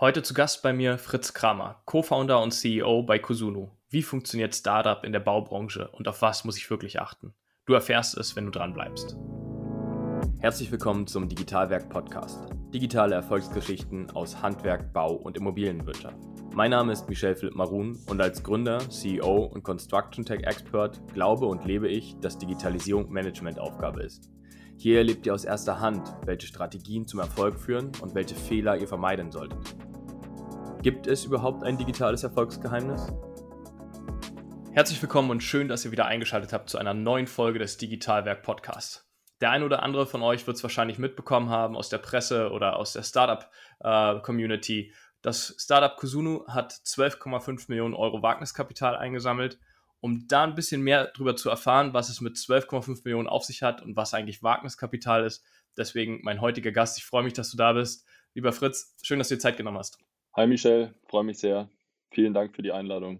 Heute zu Gast bei mir Fritz Kramer, Co-Founder und CEO bei Kusunu. Wie funktioniert Startup in der Baubranche und auf was muss ich wirklich achten? Du erfährst es, wenn du dran bleibst. Herzlich willkommen zum Digitalwerk Podcast. Digitale Erfolgsgeschichten aus Handwerk, Bau und Immobilienwirtschaft. Mein Name ist Michel Philipp Marun und als Gründer, CEO und Construction Tech Expert glaube und lebe ich, dass Digitalisierung Managementaufgabe ist. Hier erlebt ihr aus erster Hand, welche Strategien zum Erfolg führen und welche Fehler ihr vermeiden solltet. Gibt es überhaupt ein digitales Erfolgsgeheimnis? Herzlich willkommen und schön, dass ihr wieder eingeschaltet habt zu einer neuen Folge des Digitalwerk Podcasts. Der eine oder andere von euch wird es wahrscheinlich mitbekommen haben aus der Presse oder aus der Startup-Community. Äh, das Startup Kusunu hat 12,5 Millionen Euro Wagniskapital eingesammelt. Um da ein bisschen mehr darüber zu erfahren, was es mit 12,5 Millionen auf sich hat und was eigentlich Wagniskapital ist. Deswegen mein heutiger Gast. Ich freue mich, dass du da bist. Lieber Fritz, schön, dass du dir Zeit genommen hast. Hi Michel, freue mich sehr. Vielen Dank für die Einladung.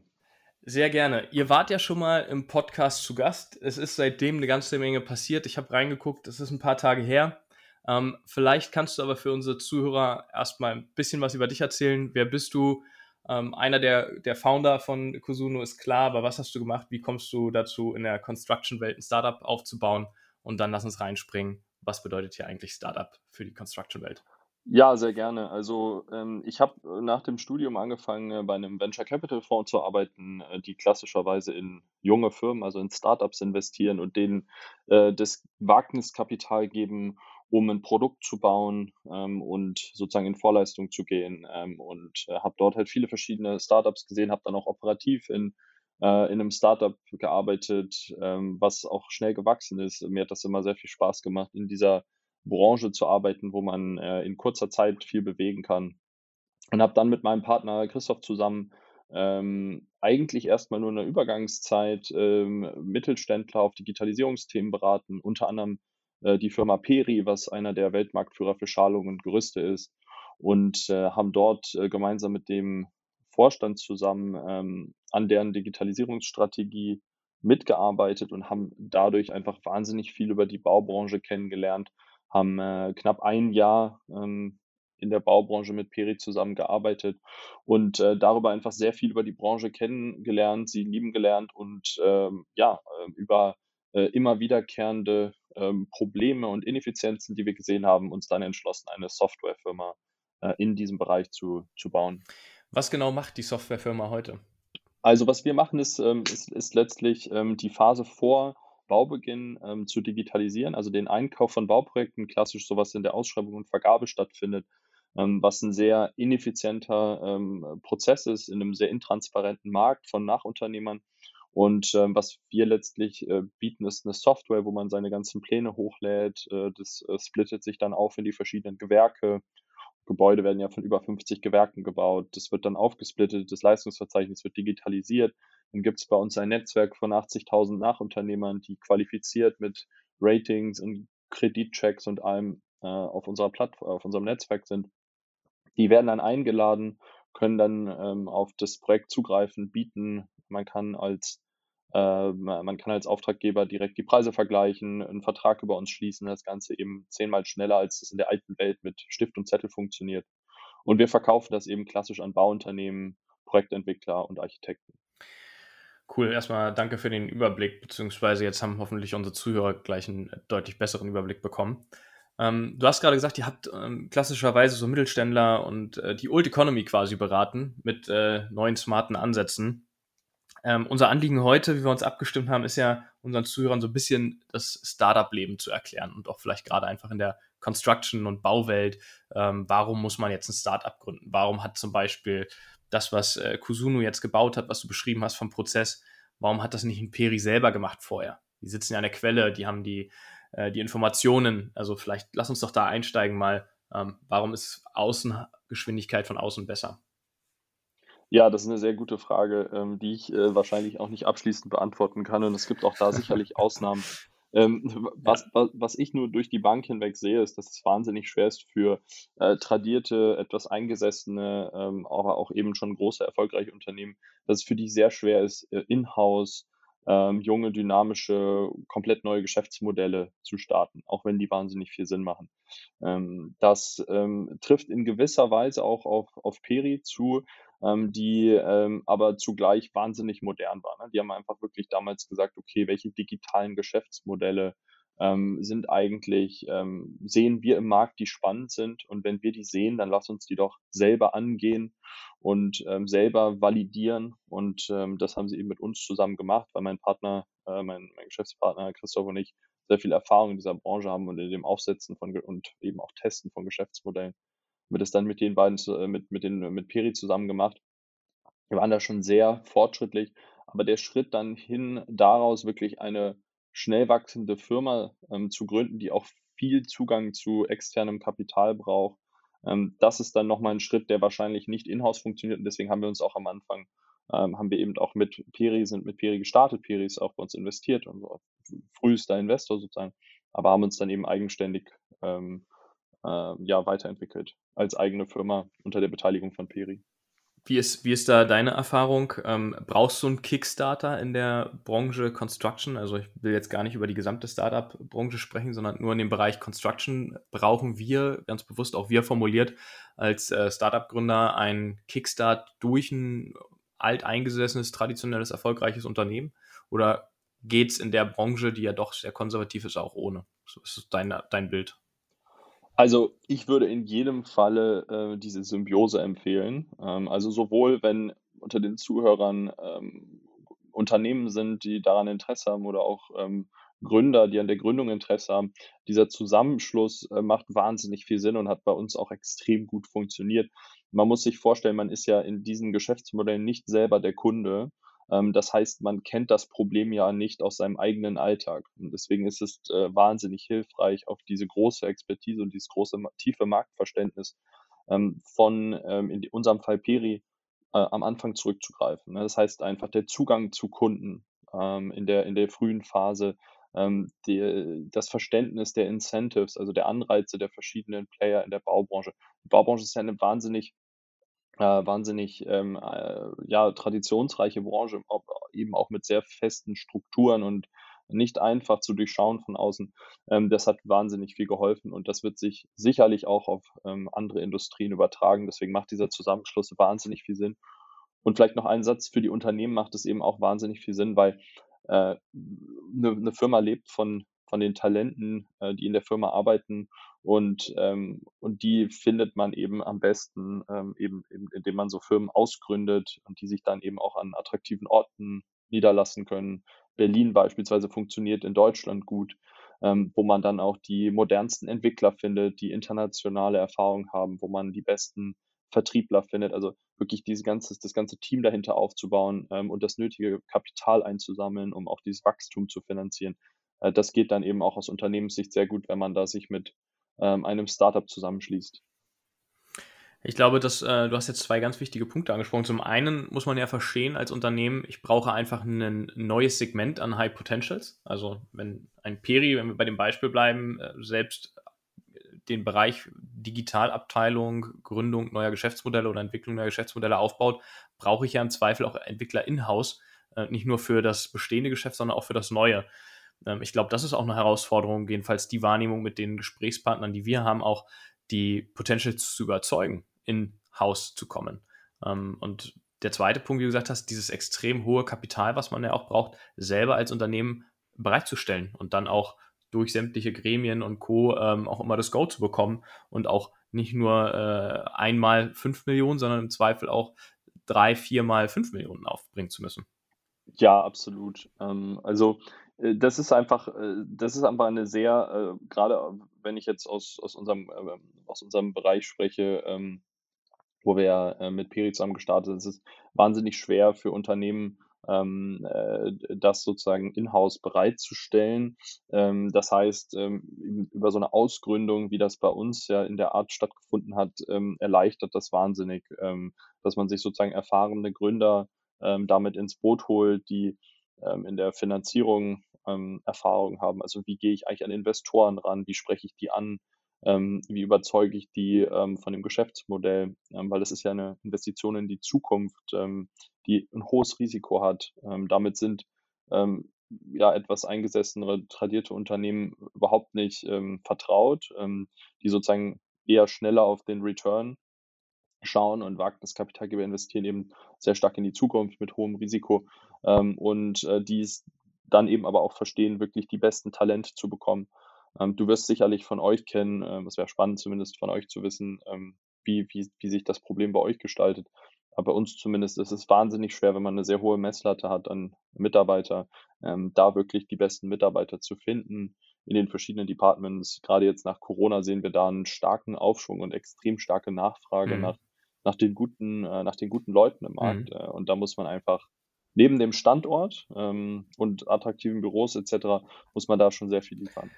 Sehr gerne. Ihr wart ja schon mal im Podcast zu Gast. Es ist seitdem eine ganze Menge passiert. Ich habe reingeguckt, es ist ein paar Tage her. Ähm, vielleicht kannst du aber für unsere Zuhörer erstmal ein bisschen was über dich erzählen. Wer bist du? Ähm, einer der, der Founder von Kusuno ist klar, aber was hast du gemacht? Wie kommst du dazu, in der Construction-Welt ein Startup aufzubauen? Und dann lass uns reinspringen. Was bedeutet hier eigentlich Startup für die Construction-Welt? Ja, sehr gerne. Also ähm, ich habe äh, nach dem Studium angefangen, äh, bei einem Venture Capital Fonds zu arbeiten, äh, die klassischerweise in junge Firmen, also in Startups investieren und denen äh, das Wagniskapital geben, um ein Produkt zu bauen ähm, und sozusagen in Vorleistung zu gehen. Ähm, und äh, habe dort halt viele verschiedene Startups gesehen, habe dann auch operativ in in einem Startup gearbeitet, ähm, was auch schnell gewachsen ist. Mir hat das immer sehr viel Spaß gemacht, in dieser Branche zu arbeiten, wo man äh, in kurzer Zeit viel bewegen kann. Und habe dann mit meinem Partner Christoph zusammen ähm, eigentlich erstmal nur in der Übergangszeit ähm, Mittelständler auf Digitalisierungsthemen beraten, unter anderem äh, die Firma Peri, was einer der Weltmarktführer für Schalung und Gerüste ist, und äh, haben dort äh, gemeinsam mit dem Vorstand zusammen ähm, an deren Digitalisierungsstrategie mitgearbeitet und haben dadurch einfach wahnsinnig viel über die Baubranche kennengelernt haben äh, knapp ein Jahr ähm, in der Baubranche mit Peri zusammengearbeitet und äh, darüber einfach sehr viel über die Branche kennengelernt, sie lieben gelernt und ähm, ja, äh, über äh, immer wiederkehrende ähm, Probleme und Ineffizienzen, die wir gesehen haben, uns dann entschlossen, eine Softwarefirma äh, in diesem Bereich zu, zu bauen. Was genau macht die Softwarefirma heute? Also was wir machen, ist, ähm, ist, ist letztlich ähm, die Phase vor Baubeginn ähm, zu digitalisieren, also den Einkauf von Bauprojekten, klassisch sowas in der Ausschreibung und Vergabe stattfindet, ähm, was ein sehr ineffizienter ähm, Prozess ist in einem sehr intransparenten Markt von Nachunternehmern. Und ähm, was wir letztlich äh, bieten, ist eine Software, wo man seine ganzen Pläne hochlädt. Äh, das äh, splittet sich dann auf in die verschiedenen Gewerke. Gebäude werden ja von über 50 Gewerken gebaut. Das wird dann aufgesplittet, das Leistungsverzeichnis wird digitalisiert. Dann gibt es bei uns ein Netzwerk von 80.000 Nachunternehmern, die qualifiziert mit Ratings und Kreditchecks und allem äh, auf unserer Plattform, auf unserem Netzwerk sind. Die werden dann eingeladen, können dann ähm, auf das Projekt zugreifen, bieten. Man kann als äh, man kann als Auftraggeber direkt die Preise vergleichen, einen Vertrag über uns schließen, das Ganze eben zehnmal schneller, als es in der alten Welt mit Stift und Zettel funktioniert. Und wir verkaufen das eben klassisch an Bauunternehmen, Projektentwickler und Architekten. Cool, erstmal danke für den Überblick, beziehungsweise jetzt haben hoffentlich unsere Zuhörer gleich einen deutlich besseren Überblick bekommen. Ähm, du hast gerade gesagt, ihr habt ähm, klassischerweise so Mittelständler und äh, die Old Economy quasi beraten mit äh, neuen smarten Ansätzen. Ähm, unser Anliegen heute, wie wir uns abgestimmt haben, ist ja unseren Zuhörern so ein bisschen das Startup-Leben zu erklären und auch vielleicht gerade einfach in der Construction- und Bauwelt. Ähm, warum muss man jetzt ein Startup gründen? Warum hat zum Beispiel das, was äh, Kusunu jetzt gebaut hat, was du beschrieben hast vom Prozess, warum hat das nicht ein Peri selber gemacht vorher? Die sitzen ja an der Quelle, die haben die, äh, die Informationen. Also vielleicht lass uns doch da einsteigen mal. Ähm, warum ist Außengeschwindigkeit von außen besser? Ja, das ist eine sehr gute Frage, ähm, die ich äh, wahrscheinlich auch nicht abschließend beantworten kann. Und es gibt auch da sicherlich Ausnahmen. Ähm, was, was, was ich nur durch die Bank hinweg sehe, ist, dass es wahnsinnig schwer ist für äh, tradierte, etwas eingesessene, ähm, aber auch eben schon große, erfolgreiche Unternehmen, dass es für die sehr schwer ist, äh, in-house ähm, junge, dynamische, komplett neue Geschäftsmodelle zu starten, auch wenn die wahnsinnig viel Sinn machen. Ähm, das ähm, trifft in gewisser Weise auch auf, auf Peri zu, ähm, die ähm, aber zugleich wahnsinnig modern war. Ne? Die haben einfach wirklich damals gesagt, okay, welche digitalen Geschäftsmodelle ähm, sind eigentlich, ähm, sehen wir im Markt, die spannend sind. Und wenn wir die sehen, dann lass uns die doch selber angehen und ähm, selber validieren. Und ähm, das haben sie eben mit uns zusammen gemacht, weil mein Partner, äh, mein, mein Geschäftspartner Christoph und ich sehr viel Erfahrung in dieser Branche haben und in dem Aufsetzen von und eben auch Testen von Geschäftsmodellen. Wird es dann mit den beiden, äh, mit, mit, den, mit Peri zusammen gemacht. Wir waren da schon sehr fortschrittlich, aber der Schritt dann hin daraus wirklich eine schnell wachsende Firma ähm, zu gründen, die auch viel Zugang zu externem Kapital braucht, ähm, das ist dann nochmal ein Schritt, der wahrscheinlich nicht in-house funktioniert und deswegen haben wir uns auch am Anfang, ähm, haben wir eben auch mit Peri, sind mit Peri gestartet, Peri ist auch bei uns investiert und so frühester Investor sozusagen, aber haben uns dann eben eigenständig ähm, äh, ja, weiterentwickelt als eigene Firma unter der Beteiligung von Peri. Wie ist, wie ist da deine Erfahrung? Ähm, brauchst du einen Kickstarter in der Branche Construction? Also ich will jetzt gar nicht über die gesamte Startup-Branche sprechen, sondern nur in dem Bereich Construction brauchen wir, ganz bewusst auch wir formuliert, als äh, Startup-Gründer einen Kickstart durch ein alteingesessenes, traditionelles, erfolgreiches Unternehmen? Oder geht es in der Branche, die ja doch sehr konservativ ist, auch ohne? So ist dein, dein Bild. Also, ich würde in jedem Falle, äh, diese Symbiose empfehlen. Ähm, also sowohl, wenn unter den Zuhörern, ähm, Unternehmen sind, die daran Interesse haben oder auch, ähm, Gründer, die an der Gründung Interesse haben. Dieser Zusammenschluss, äh, macht wahnsinnig viel Sinn und hat bei uns auch extrem gut funktioniert. Man muss sich vorstellen, man ist ja in diesen Geschäftsmodellen nicht selber der Kunde, das heißt, man kennt das Problem ja nicht aus seinem eigenen Alltag. Und deswegen ist es äh, wahnsinnig hilfreich, auf diese große Expertise und dieses große, tiefe Marktverständnis ähm, von, ähm, in unserem Fall Peri, äh, am Anfang zurückzugreifen. Ne? Das heißt einfach der Zugang zu Kunden ähm, in, der, in der frühen Phase, ähm, die, das Verständnis der Incentives, also der Anreize der verschiedenen Player in der Baubranche. Die Baubranche ist ja eine wahnsinnig äh, wahnsinnig ähm, äh, ja, traditionsreiche Branche, ob, eben auch mit sehr festen Strukturen und nicht einfach zu durchschauen von außen. Ähm, das hat wahnsinnig viel geholfen und das wird sich sicherlich auch auf ähm, andere Industrien übertragen. Deswegen macht dieser Zusammenschluss wahnsinnig viel Sinn. Und vielleicht noch ein Satz für die Unternehmen macht es eben auch wahnsinnig viel Sinn, weil äh, eine, eine Firma lebt von, von den Talenten, äh, die in der Firma arbeiten und, ähm, und die findet man eben am besten, ähm, eben, eben, indem man so Firmen ausgründet und die sich dann eben auch an attraktiven Orten niederlassen können. Berlin beispielsweise funktioniert in Deutschland gut, ähm, wo man dann auch die modernsten Entwickler findet, die internationale Erfahrung haben, wo man die besten Vertriebler findet. Also wirklich dieses ganze, das ganze Team dahinter aufzubauen ähm, und das nötige Kapital einzusammeln, um auch dieses Wachstum zu finanzieren. Äh, das geht dann eben auch aus Unternehmenssicht sehr gut, wenn man da sich mit ähm, einem Startup zusammenschließt. Ich glaube, dass äh, du hast jetzt zwei ganz wichtige Punkte angesprochen. Zum einen muss man ja verstehen als Unternehmen, ich brauche einfach ein neues Segment an High Potentials. Also wenn ein Peri, wenn wir bei dem Beispiel bleiben, äh, selbst den Bereich Digitalabteilung, Gründung neuer Geschäftsmodelle oder Entwicklung neuer Geschäftsmodelle aufbaut, brauche ich ja im Zweifel auch Entwickler in-house, äh, nicht nur für das bestehende Geschäft, sondern auch für das neue. Ähm, ich glaube, das ist auch eine Herausforderung, jedenfalls die Wahrnehmung mit den Gesprächspartnern, die wir haben, auch die Potentials zu überzeugen, in Haus zu kommen. Ähm, und der zweite Punkt, wie du gesagt hast, dieses extrem hohe Kapital, was man ja auch braucht, selber als Unternehmen bereitzustellen und dann auch durch sämtliche Gremien und Co. Ähm, auch immer das Go zu bekommen und auch nicht nur äh, einmal fünf Millionen, sondern im Zweifel auch drei, viermal fünf Millionen aufbringen zu müssen. Ja, absolut. Ähm, also das ist einfach, äh, das ist einfach eine sehr, äh, gerade wenn ich jetzt aus, aus, unserem, aus unserem Bereich spreche, ähm, wo wir ja mit Peri zusammen gestartet sind, es ist wahnsinnig schwer für Unternehmen, ähm, das sozusagen in-house bereitzustellen. Ähm, das heißt, über so eine Ausgründung, wie das bei uns ja in der Art stattgefunden hat, erleichtert das wahnsinnig, dass man sich sozusagen erfahrene Gründer damit ins Boot holt, die in der Finanzierung ähm, Erfahrung haben. Also wie gehe ich eigentlich an Investoren ran? Wie spreche ich die an? Ähm, wie überzeuge ich die ähm, von dem Geschäftsmodell? Ähm, weil das ist ja eine Investition in die Zukunft, ähm, die ein hohes Risiko hat. Ähm, damit sind ja, etwas eingesessenere, tradierte Unternehmen überhaupt nicht, vertraut, die sozusagen eher schneller auf den Return schauen und Wagniskapitalgeber investieren eben sehr stark in die Zukunft mit hohem Risiko, ähm, und, äh, die's dann eben aber auch verstehen, wirklich die besten Talente zu bekommen. Ähm, du wirst sicherlich von euch kennen, ähm, es wäre spannend zumindest von euch zu wissen, ähm, wie wie wie sich das Problem bei euch gestaltet. Aber bei uns zumindest ist es wahnsinnig schwer, wenn man eine sehr hohe Messlatte hat an Mitarbeiter, ähm, da wirklich die besten Mitarbeiter zu finden in den verschiedenen Departments. Gerade jetzt nach Corona sehen wir da einen starken Aufschwung und extrem starke Nachfrage Mhm. nach nach den guten äh, nach den guten Leuten im Markt. Mhm. Und da muss man einfach neben dem Standort, ähm, und attraktiven Büros et cetera, muss man da schon sehr viel liefern.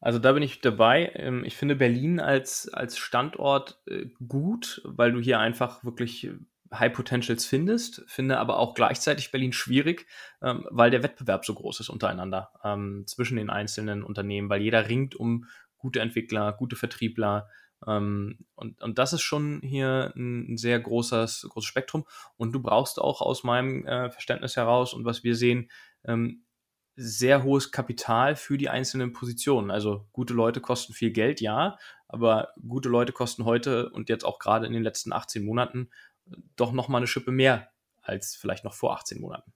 Also, da bin ich dabei. Ähm, ich finde Berlin als als Standort, äh, gut, weil du hier einfach wirklich äh, High Potentials findest, finde aber auch gleichzeitig Berlin schwierig, ähm, weil der Wettbewerb so groß ist untereinander, ähm, zwischen den einzelnen Unternehmen, weil jeder ringt um gute Entwickler, gute Vertriebler, und und das ist schon hier 'n 'n sehr großes großes Spektrum. Und du brauchst auch aus meinem, äh, Verständnis heraus und was wir sehen, ähm, sehr hohes Kapital für die einzelnen Positionen. Also, gute Leute kosten viel Geld, ja, aber gute Leute kosten heute und jetzt auch grade in den letzten 18 Monaten doch noch mal 'ne Schippe mehr als vielleicht noch vor 18 Monaten.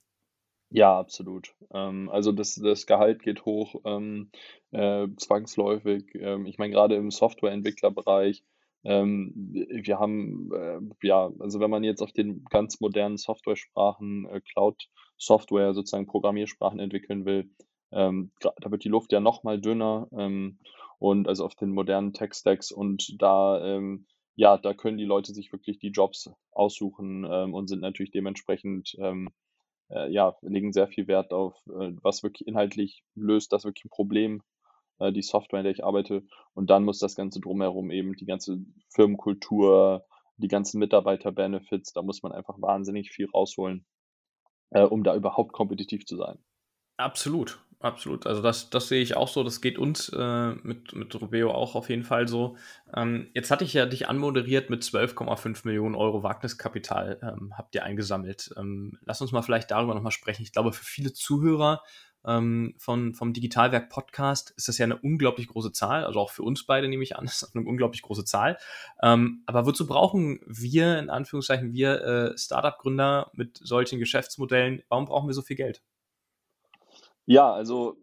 Ja, absolut. Ähm, also das das Gehalt geht hoch, ähm, äh, zwangsläufig. Ähm, ich meine, grade im Softwareentwicklerbereich, ähm, wir haben, äh, ja also wenn man jetzt auf den ganz modernen Softwaresprachen, äh, Cloud-Software, sozusagen Programmiersprachen entwickeln will, ähm, da wird die Luft ja noch mal dünner, ähm, und also auf den modernen Tech-Stacks und da, ähm ja, da können die Leute sich wirklich die Jobs aussuchen, ähm, und sind natürlich dementsprechend, ähm äh, ja, legen sehr viel Wert auf, äh, was wirklich inhaltlich löst das wirklich 'n Problem, äh, die Software, in der ich arbeite. Und dann muss das Ganze drumherum eben die ganze Firmenkultur, die ganzen Mitarbeiter-Benefits, da muss man einfach wahnsinnig viel rausholen, äh, um da überhaupt kompetitiv zu sein. Absolut, absolut. Also das das sehe ich auch so. Das geht uns, äh, mit mit Roveo auch auf jeden Fall so. Ähm, jetzt hatte ich ja dich anmoderiert mit 12,5 Euro Wagniskapital, ähm, habt ihr eingesammelt. Ähm, lass uns mal vielleicht darüber noch mal sprechen. Ich glaube, für viele Zuhörer, ähm, von vom Digitalwerk Podcast ist das ja 'ne unglaublich große Zahl. Also auch für uns beide nehme ich an, ist das 'ne unglaublich große Zahl. Ähm, aber wozu brauchen wir, in Anführungszeichen, wir, äh, Start-up-Gründer mit solchen Geschäftsmodellen warum brauchen wir so viel Geld? Ja, also,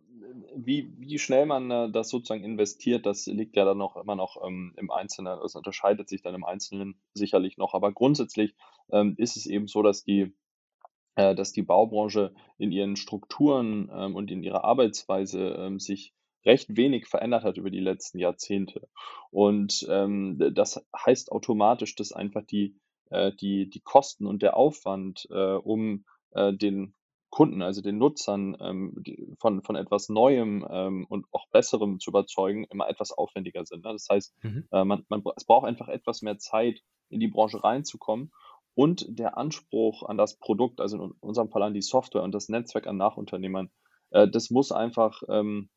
wie wie schnell man, äh, das sozusagen investiert, das liegt ja dann noch immer noch, ähm, im Einzelnen. Es unterscheidet sich dann im Einzelnen sicherlich noch. Aber grundsätzlich, ähm, ist es eben so, dass die äh, dass die Baubranche in ihren Strukturen, ähm, und in ihrer Arbeitsweise, ähm, sich recht wenig verändert hat über die letzten Jahrzehnte. Und, ähm, das heißt automatisch, dass einfach die äh, die die Kosten und der Aufwand, äh, um, äh, den Kunden, also den Nutzern, ähm, von von etwas Neuem, ähm, und auch Besserem zu überzeugen, immer etwas aufwendiger sind, ne? Das heißt, Mhm. äh, man man es braucht einfach etwas mehr Zeit, in die Branche reinzukommen. Und der Anspruch an das Produkt, also in unserem Fall an die Software und das Netzwerk an Nachunternehmern, äh, das muss einfach, ähm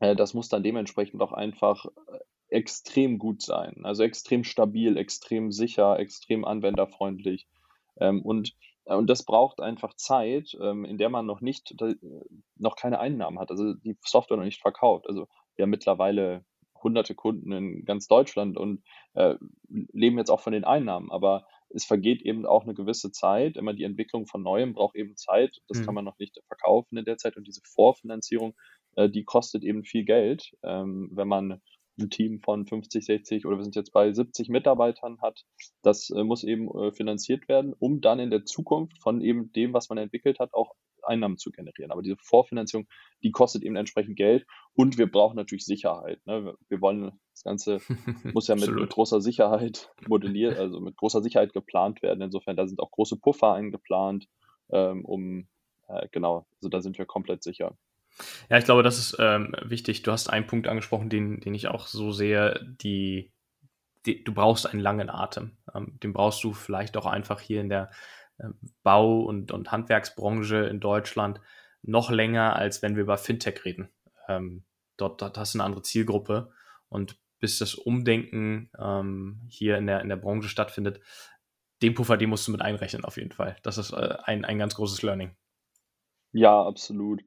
äh, das muss dann dementsprechend auch einfach, äh, extrem gut sein. Also extrem stabil, extrem sicher, extrem anwenderfreundlich. Ähm, und und das braucht einfach Zeit, ähm, in der man noch nicht äh, noch keine Einnahmen hat, also die Software noch nicht verkauft. Also, wir haben mittlerweile hunderte Kunden in ganz Deutschland und, äh, leben jetzt auch von den Einnahmen. Aber es vergeht eben auch 'ne gewisse Zeit. Immer die Entwicklung von Neuem braucht eben Zeit. Das kann Mhm. man noch nicht verkaufen in der Zeit. Und diese Vorfinanzierung, äh, die kostet eben viel Geld, ähm, wenn man 'n Team von 50, 60 oder wir sind jetzt bei 70 Mitarbeitern hat. Das, äh, muss eben, äh, finanziert werden, um dann in der Zukunft von eben dem, was man entwickelt hat, auch Einnahmen zu generieren. Aber diese Vorfinanzierung, die kostet eben entsprechend Geld und wir brauchen natürlich Sicherheit, ne? Wir wollen das Ganze muss ja mit mit großer Sicherheit modelliert also mit großer Sicherheit geplant werden. Insofern, da sind auch große Puffer eingeplant, ähm, um äh, genau, also da sind wir komplett sicher. Ja, ich glaube, das ist, ähm, wichtig. Du hast einen Punkt angesprochen, den den ich auch so sehe, die die du brauchst einen langen Atem. Ähm, den brauchst du vielleicht auch einfach hier in der, ähm, Bau und und Handwerksbranche in Deutschland noch länger, als wenn wir über Fintech reden. Ähm, dort dort hast du 'ne andere Zielgruppe und bis das Umdenken, ähm, hier in der in der Branche stattfindet, den Puffer, den musst du mit einrechnen auf jeden Fall. Das ist, äh, ein ein ganz großes Learning. Ja, absolut.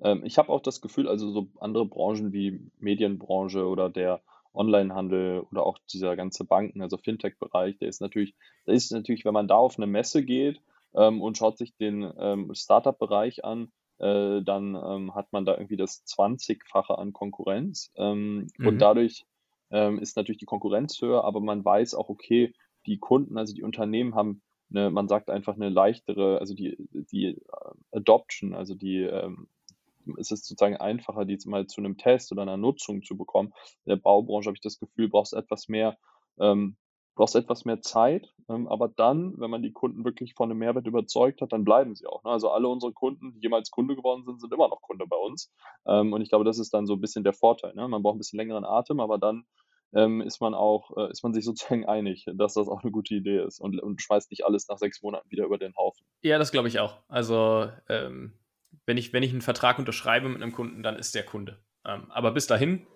Ähm, ich habe auch das Gefühl, also so andere Branchen wie Medienbranche oder der Onlinehandel oder auch dieser ganze Banken, also Fintech-Bereich, der ist natürlich da ist natürlich, wenn man da auf 'ne Messe geht, ähm, und schaut sich den, ähm, Start-up-Bereich an, äh, dann, ähm, hat man da irgendwie das Zwanzigfache an Konkurrenz. Ähm, und Mhm. dadurch, ähm, ist natürlich die Konkurrenz höher, aber man weiß auch, okay, die Kunden, also die Unternehmen haben 'ne man sagt einfach 'ne leichtere also die die, äh, Adoption, also die, es ist sozusagen einfacher, die jetzt mal zu 'nem Test oder 'ner Nutzung zu bekommen. In der Baubranche habe ich das Gefühl, brauchst etwas mehr ähm, brauchst etwas mehr Zeit, ähm, aber dann, wenn man die Kunden wirklich von 'nem Mehrwert überzeugt hat, dann bleiben sie auch, ne? Also alle unsere Kunden, die jemals Kunde geworden sind, sind immer noch Kunde bei uns. Ähm, und ich glaube, das ist dann so 'n bisschen der Vorteil, ne? Man braucht 'n bisschen längeren Atem, aber dann, ähm, ist man auch äh, ist man sich sozusagen einig, dass das auch 'ne gute Idee ist und und schmeißt nicht alles nach 6 Monaten wieder über den Haufen. Ja, das glaube ich auch. Also, ähm, wenn ich wenn ich 'n Vertrag unterschreibe mit 'nem Kunden, dann ist der Kunde. Ähm, aber bis dahin,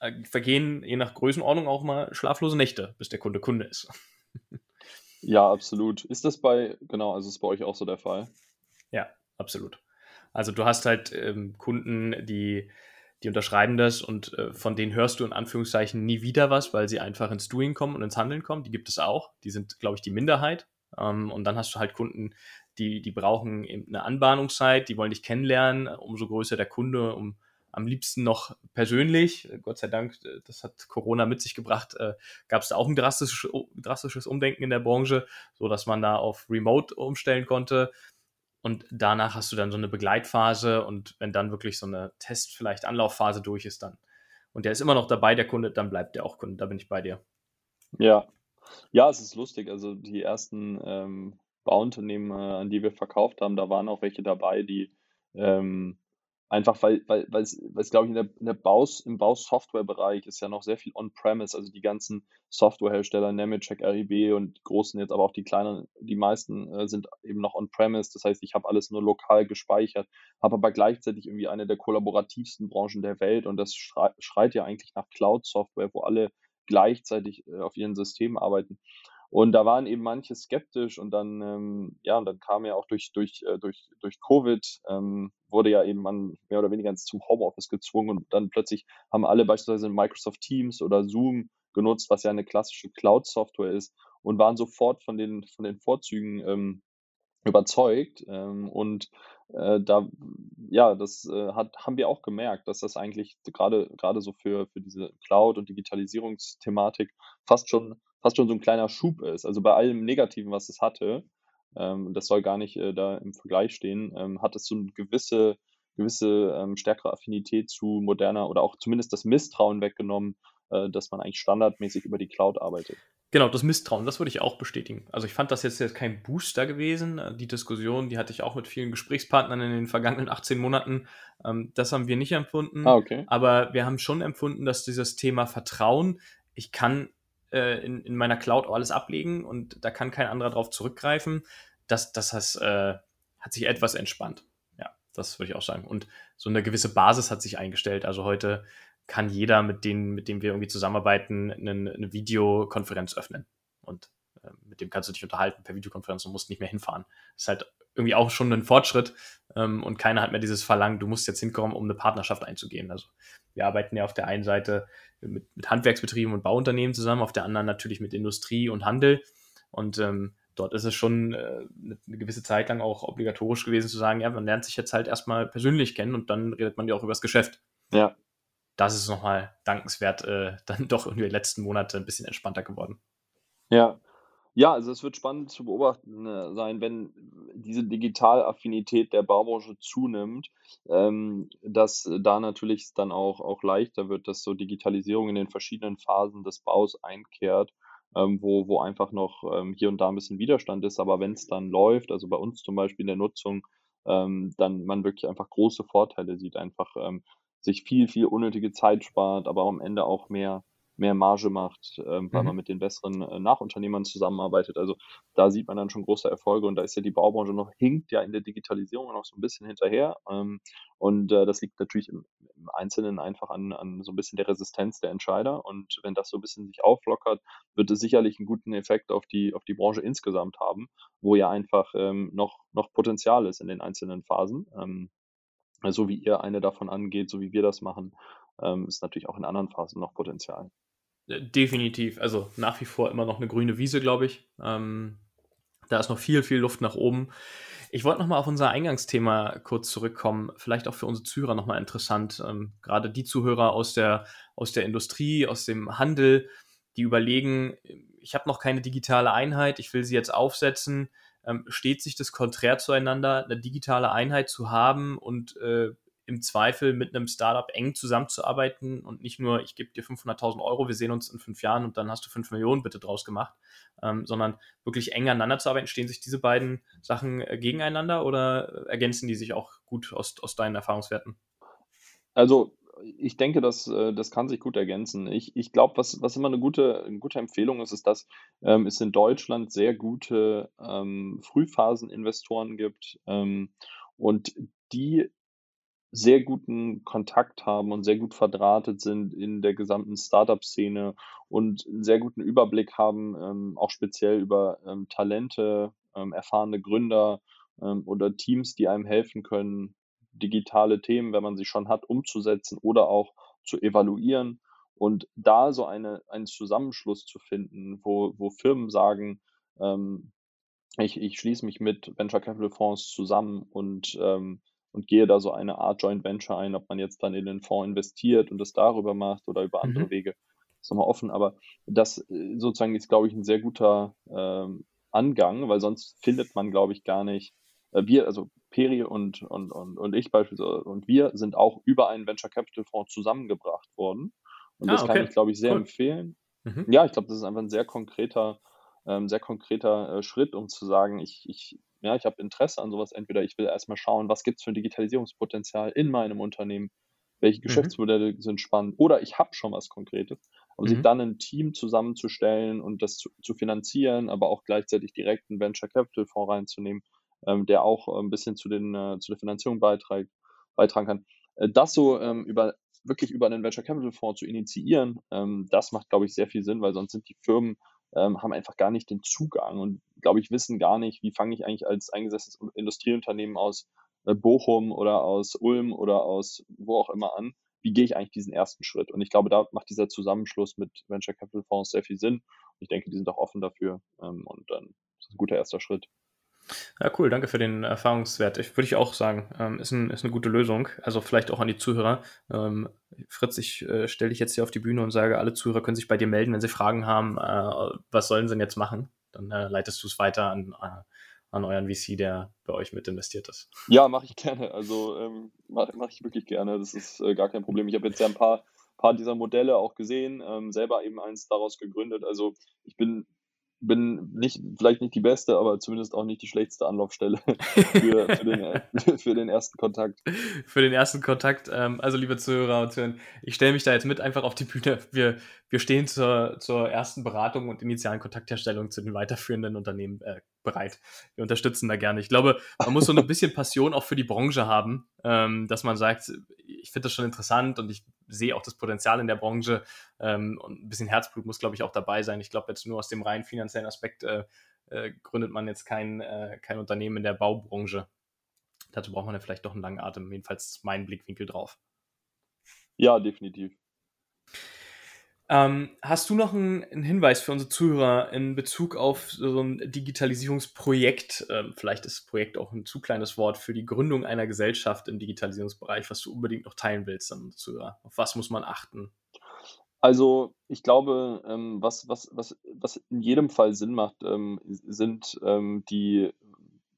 äh, vergehen je nach Größenordnung auch mal schlaflose Nächte, bis der Kunde Kunde ist. Ja, absolut. Ist das bei genau, also ist bei euch auch so der Fall? Ja, absolut. Also, du hast halt, ähm, Kunden, die die unterschreiben das und, äh, von denen hörst du in Anführungszeichen nie wieder was, weil sie einfach ins Doing kommen und ins Handeln kommen. Die gibt es auch. Die sind, glaube ich, die Minderheit. Ähm, und dann hast du halt Kunden, die die brauchen eben 'ne Anbahnungszeit, die wollen dich kennenlernen. Umso größer der Kunde, um am liebsten noch persönlich. Gott sei Dank, äh, das hat Corona mit sich gebracht, äh, gab's da auch 'n drastisch drastisches Umdenken in der Branche, sodass man da auf Remote umstellen konnte. Und danach hast du dann so 'ne Begleitphase und wenn dann wirklich so 'ne Test vielleicht Anlaufphase durch ist dann und der ist immer noch dabei, der Kunde, dann bleibt der auch Kunde. Da bin ich bei dir. Ja. Ja, es ist lustig. Also, die ersten, ähm, Bauunternehmen, äh, an die wir verkauft haben, da waren auch welche dabei, die, ähm, einfach weil weil weil's weil's, glaube ich, in der in der Baus im Bausoftwarebereich ist ja noch sehr viel on-premise, also die ganzen Softwarehersteller, Nemetschek, RIB und die Großen jetzt, aber auch die kleineren, die meisten, äh, sind eben noch on-premise. Das heißt, ich habe alles nur lokal gespeichert, habe aber gleichzeitig irgendwie eine der kollaborativsten Branchen der Welt und das schrei schreit ja eigentlich nach Cloud-Software, wo alle gleichzeitig, äh, auf ihren Systemen arbeiten. Und da waren eben manche skeptisch und dann, ähm ja, und dann kam ja auch durch durch äh, durch durch Covid, ähm, wurde ja eben man mehr oder weniger zum Homeoffice gezwungen und dann plötzlich haben alle beispielsweise Microsoft Teams oder Zoom genutzt, was ja 'ne klassische Cloud-Software ist und waren sofort von den von den Vorzügen, ähm, überzeugt. Ähm, und, äh, da ja, das, äh, hat haben wir auch gemerkt, dass das eigentlich grade grade so für für diese Cloud und Digitalisierungsthematik fast schon fast schon so 'n kleiner Schub ist. Also, bei allem Negativen, was es hatte, ähm, das soll gar nicht, äh, da im Vergleich stehen, ähm, hat es so 'n gewisse gewisse, ähm, stärkere Affinität zu moderner oder auch zumindest das Misstrauen weggenommen, äh, dass man eigentlich standardmäßig über die Cloud arbeitet. Genau, das Misstrauen, das würde ich auch bestätigen. Also, ich fand das jetzt jetzt kein Booster gewesen. Äh, die Diskussion, die hatte ich auch mit vielen Gesprächspartnern in den vergangenen 18 Monaten. Ähm, das haben wir nicht empfunden, Ah, okay. aber wir haben schon empfunden, dass dieses Thema Vertrauen ich kann, äh, in in meiner Cloud alles ablegen und da kann kein anderer drauf zurückgreifen. Das das has äh, hat sich etwas entspannt. Ja, das würde ich auch sagen. Und so 'ne gewisse Basis hat sich eingestellt. Also, heute kann jeder, mit den mit dem wir irgendwie zusammenarbeiten, 'nen 'ne Videokonferenz öffnen und, ähm, mit dem kannst du dich unterhalten per Videokonferenz und musst nicht mehr hinfahren. Ist halt irgendwie auch schon 'nen Fortschritt, ähm, und keiner hat mehr dieses Verlangen, du musst jetzt hinkommen, um 'ne Partnerschaft einzugehen. Also, wir arbeiten ja auf der einen Seite mit mit Handwerksbetrieben und Bauunternehmen zusammen, auf der anderen natürlich mit Industrie und Handel. Und, ähm, dort ist es schon, äh, 'ne 'ne gewisse Zeit lang auch obligatorisch gewesen zu sagen: „Ja, man lernt sich jetzt halt erst mal persönlich kennen und dann redet man ja auch übers Geschäft.“ Ja. Das ist noch mal dankenswert, äh, dann doch irgendwie letzten Monate 'n bisschen entspannter geworden. Ja. Ja, also es wird spannend zu beobachten, äh, sein, wenn diese Digitalaffinität der Baubranche zunimmt, ähm, dass da natürlich es dann auch auch leichter wird, dass so Digitalisierung in den verschiedenen Phasen des Baus einkehrt, ähm, wo wo einfach noch, ähm, hier und da 'n bisschen Widerstand ist. Aber wenn's dann läuft, also bei uns zum Beispiel in der Nutzung, dann man wirklich einfach große Vorteile sieht, einfach, sich viel, viel unnötige Zeit spart, aber am Ende auch mehr mehr Marge macht, ähm, weil mhm. man mit den besseren äh, Nachunternehmern zusammenarbeitet. Also da sieht man dann schon große Erfolge und da ist ja die Baubranche noch, hinkt ja in der Digitalisierung noch so ein bisschen hinterher. Ähm, und äh, das liegt natürlich im, im Einzelnen einfach an, an so ein bisschen der Resistenz der Entscheider. Und wenn das so ein bisschen sich auflockert, wird es sicherlich einen guten Effekt auf die, auf die Branche insgesamt haben, wo ja einfach ähm, noch, noch Potenzial ist in den einzelnen Phasen. Ähm, so wie ihr eine davon angeht, so wie wir das machen, ähm, ist natürlich auch in anderen Phasen noch Potenzial. Äh, definitiv. Also nach wie vor immer noch eine grüne Wiese, glaube ich. Ähm, da ist noch viel, viel Luft nach oben. Ich wollte nochmal auf unser Eingangsthema kurz zurückkommen. Vielleicht auch für unsere Zuhörer nochmal interessant. Ähm, gerade die Zuhörer aus der, aus der Industrie, aus dem Handel, die überlegen, ich habe noch keine digitale Einheit, ich will sie jetzt aufsetzen. Ähm, steht sich das konträr zueinander, eine digitale Einheit zu haben und äh, im Zweifel mit einem Startup eng zusammenzuarbeiten und nicht nur, ich gebe dir 500.000 Euro, wir sehen uns in fünf Jahren und dann hast du fünf Millionen bitte draus gemacht, ähm, sondern wirklich eng aneinander zu arbeiten. Stehen sich diese beiden Sachen äh, gegeneinander oder ergänzen die sich auch gut aus, aus deinen Erfahrungswerten? Also ich denke, das, äh, das kann sich gut ergänzen. Ich, ich glaube, was, was immer eine gute, eine gute Empfehlung ist, ist, dass ähm, es in Deutschland sehr gute ähm, Frühphaseninvestoren gibt ähm, und die sehr guten Kontakt haben und sehr gut verdrahtet sind in der gesamten Startup-Szene und einen sehr guten Überblick haben, ähm, auch speziell über ähm, Talente, ähm, erfahrene Gründer ähm, oder Teams, die einem helfen können, digitale Themen, wenn man sie schon hat, umzusetzen oder auch zu evaluieren. Und da so eine, einen Zusammenschluss zu finden, wo, wo Firmen sagen, ähm, ich, ich schließe mich mit Venture Capital Fonds zusammen und ähm, und gehe da so eine Art Joint Venture ein, ob man jetzt dann in den Fonds investiert und das darüber macht oder über andere mhm. Wege, ist nochmal offen. Aber das äh, sozusagen ist, glaube ich, ein sehr guter ähm, Angang, weil sonst findet man, glaube ich, gar nicht. Äh, wir, also Peri und, und, und, und ich beispielsweise und wir sind auch über einen Venture Capital Fonds zusammengebracht worden. Und ah, das okay. kann ich, glaube ich, sehr cool. empfehlen. Mhm. Ja, ich glaube, das ist einfach ein sehr konkreter, ähm, sehr konkreter äh, Schritt, um zu sagen, ich, ich ja, ich habe Interesse an sowas. Entweder ich will erstmal schauen, was gibt es für ein Digitalisierungspotenzial in meinem Unternehmen, welche mhm. Geschäftsmodelle sind spannend, oder ich habe schon was Konkretes. Aber mhm. sich dann ein Team zusammenzustellen und das zu, zu, finanzieren, aber auch gleichzeitig direkt einen Venture Capital Fonds reinzunehmen, ähm, der auch äh, ein bisschen zu, den, äh, zu der Finanzierung beitragt, beitragen kann. Äh, das so ähm, über wirklich über einen Venture Capital Fonds zu initiieren, ähm, das macht, glaube ich, sehr viel Sinn, weil sonst sind die Firmen ähm, haben einfach gar nicht den Zugang und, glaube ich, wissen gar nicht, wie fange ich eigentlich als eingesetztes Industrieunternehmen aus äh, Bochum oder aus Ulm oder aus wo auch immer an, wie gehe ich eigentlich diesen ersten Schritt? Und ich glaube, da macht dieser Zusammenschluss mit Venture Capital Fonds sehr viel Sinn. Ich denke, die sind auch offen dafür ähm, und dann ist das ein guter erster Schritt. Ja, cool, danke für den Erfahrungswert. Ich würde ich auch sagen, ähm, ist, ein, ist eine gute Lösung. Also vielleicht auch an die Zuhörer. Ähm, Fritz, ich äh, stelle dich jetzt hier auf die Bühne und sage, alle Zuhörer können sich bei dir melden, wenn sie Fragen haben. Äh, was sollen sie denn jetzt machen? Dann äh, leitest du es weiter an, äh, an euren VC, der bei euch mit investiert ist. Ja, mache ich gerne. Also ähm, mache mach ich wirklich gerne. Das ist äh, gar kein Problem. Ich habe jetzt ja ein paar, paar dieser Modelle auch gesehen, ähm, selber eben eins daraus gegründet. Also ich bin bin nicht, vielleicht nicht die beste, aber zumindest auch nicht die schlechteste Anlaufstelle für, für, den, für den, ersten Kontakt. Für den ersten Kontakt. Ähm, also, liebe Zuhörer und Zuhörer, ich stelle mich da jetzt mit einfach auf die Bühne. Wir, wir stehen zur, zur ersten Beratung und initialen Kontaktherstellung zu den weiterführenden Unternehmen äh, bereit. Wir unterstützen da gerne. Ich glaube, man muss so ein bisschen Passion auch für die Branche haben, ähm, dass man sagt, ich finde das schon interessant und ich sehe auch das Potenzial in der Branche ähm, und ein bisschen Herzblut muss, glaube ich, auch dabei sein. Ich glaube, jetzt nur aus dem rein finanziellen Aspekt äh, äh, gründet man jetzt kein, äh, kein Unternehmen in der Baubranche. Dazu braucht man ja vielleicht doch einen langen Atem, jedenfalls mein Blickwinkel drauf. Ja, definitiv. Ähm, hast du noch einen, einen, Hinweis für unsere Zuhörer in Bezug auf so ein Digitalisierungsprojekt? Ähm, vielleicht ist Projekt auch ein zu kleines Wort für die Gründung einer Gesellschaft im Digitalisierungsbereich, was du unbedingt noch teilen willst an unsere Zuhörer. Auf was muss man achten? Also ich glaube, ähm, was, was, was, was in jedem Fall Sinn macht, ähm, sind ähm, die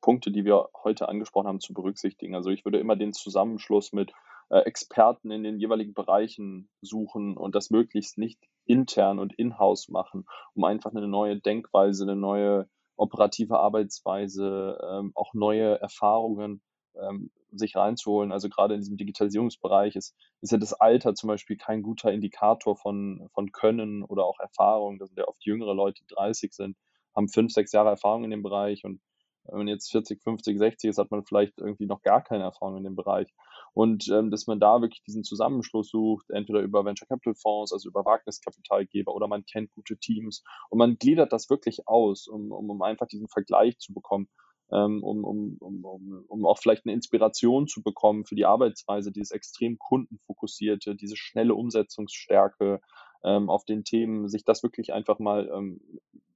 Punkte, die wir heute angesprochen haben, zu berücksichtigen. Also ich würde immer den Zusammenschluss mit Experten in den jeweiligen Bereichen suchen und das möglichst nicht intern und in-house machen, um einfach eine neue Denkweise, eine neue operative Arbeitsweise, ähm, auch neue Erfahrungen ähm, sich reinzuholen. Also gerade in diesem Digitalisierungsbereich ist, ist ja das Alter zum Beispiel kein guter Indikator von, von Können oder auch Erfahrung. Das sind ja oft jüngere Leute, die 30 sind, haben fünf, sechs Jahre Erfahrung in dem Bereich und wenn man jetzt 40, 50, 60 ist, hat man vielleicht irgendwie noch gar keine Erfahrung in dem Bereich. Und ähm, dass man da wirklich diesen Zusammenschluss sucht, entweder über Venture Capital Fonds, also über Wagniskapitalgeber oder man kennt gute Teams und man gliedert das wirklich aus, um, um, um einfach diesen Vergleich zu bekommen. Ähm, um, um, um, um, auch vielleicht eine Inspiration zu bekommen für die Arbeitsweise, dieses extrem kundenfokussierte, diese schnelle Umsetzungsstärke ähm, auf den Themen, sich das wirklich einfach mal ähm,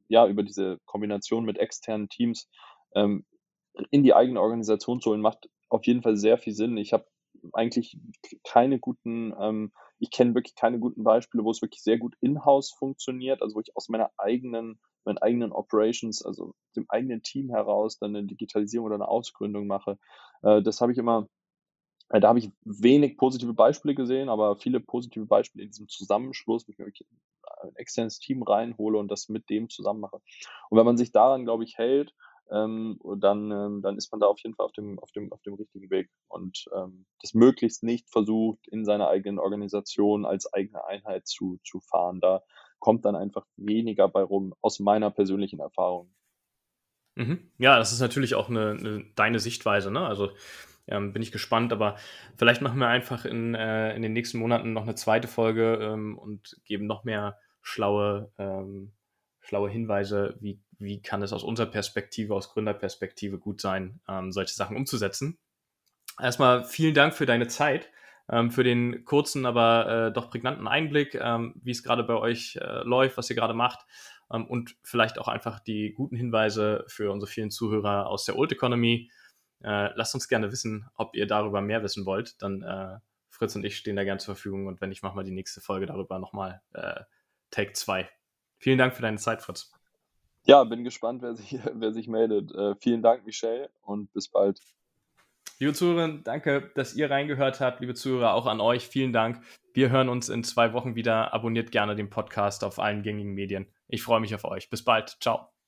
ja über diese Kombination mit externen Teams ähm, in die eigene Organisation zu holen, macht auf jeden Fall sehr viel Sinn. Ich habe eigentlich keine guten, ähm, ich kenne wirklich keine guten Beispiele, wo es wirklich sehr gut in-house funktioniert, also wo ich aus meiner eigenen, meinen eigenen Operations, also dem eigenen Team heraus dann eine Digitalisierung oder eine Ausgründung mache. Äh, das habe ich immer, äh, da habe ich wenig positive Beispiele gesehen, aber viele positive Beispiele in diesem Zusammenschluss, wo ich mir wirklich ein externes Team reinhole und das mit dem zusammen mache. Und wenn man sich daran, glaube ich, hält ähm, dann, ähm, dann ist man da auf jeden Fall auf dem, auf dem, auf dem richtigen Weg und ähm, das möglichst nicht versucht, in seiner eigenen Organisation als eigene Einheit zu, zu fahren. Da kommt dann einfach weniger bei rum, aus meiner persönlichen Erfahrung. Mhm. Ja, das ist natürlich auch eine, eine deine Sichtweise, ne? Also ähm, bin ich gespannt, aber vielleicht machen wir einfach in, äh, in den nächsten Monaten noch eine zweite Folge ähm, und geben noch mehr schlaue, ähm, schlaue Hinweise, wie wie kann es aus unserer Perspektive, aus Gründerperspektive gut sein, ähm, solche Sachen umzusetzen. Erstmal vielen Dank für deine Zeit, ähm, für den kurzen, aber äh, doch prägnanten Einblick, ähm, wie es gerade bei euch äh, läuft, was ihr gerade macht ähm, und vielleicht auch einfach die guten Hinweise für unsere vielen Zuhörer aus der Old Economy. Äh, lasst uns gerne wissen, ob ihr darüber mehr wissen wollt. Dann äh, Fritz und ich stehen da gerne zur Verfügung und wenn nicht, machen wir die nächste Folge darüber nochmal äh, Take 2. Vielen Dank für deine Zeit, Fritz. Ja, bin gespannt, wer sich, wer sich meldet. Äh, vielen Dank, Michelle, und bis bald. Liebe Zuhörerinnen, danke, dass ihr reingehört habt. Liebe Zuhörer, auch an euch, vielen Dank. Wir hören uns in zwei Wochen wieder. Abonniert gerne den Podcast auf allen gängigen Medien. Ich freue mich auf euch. Bis bald. Ciao.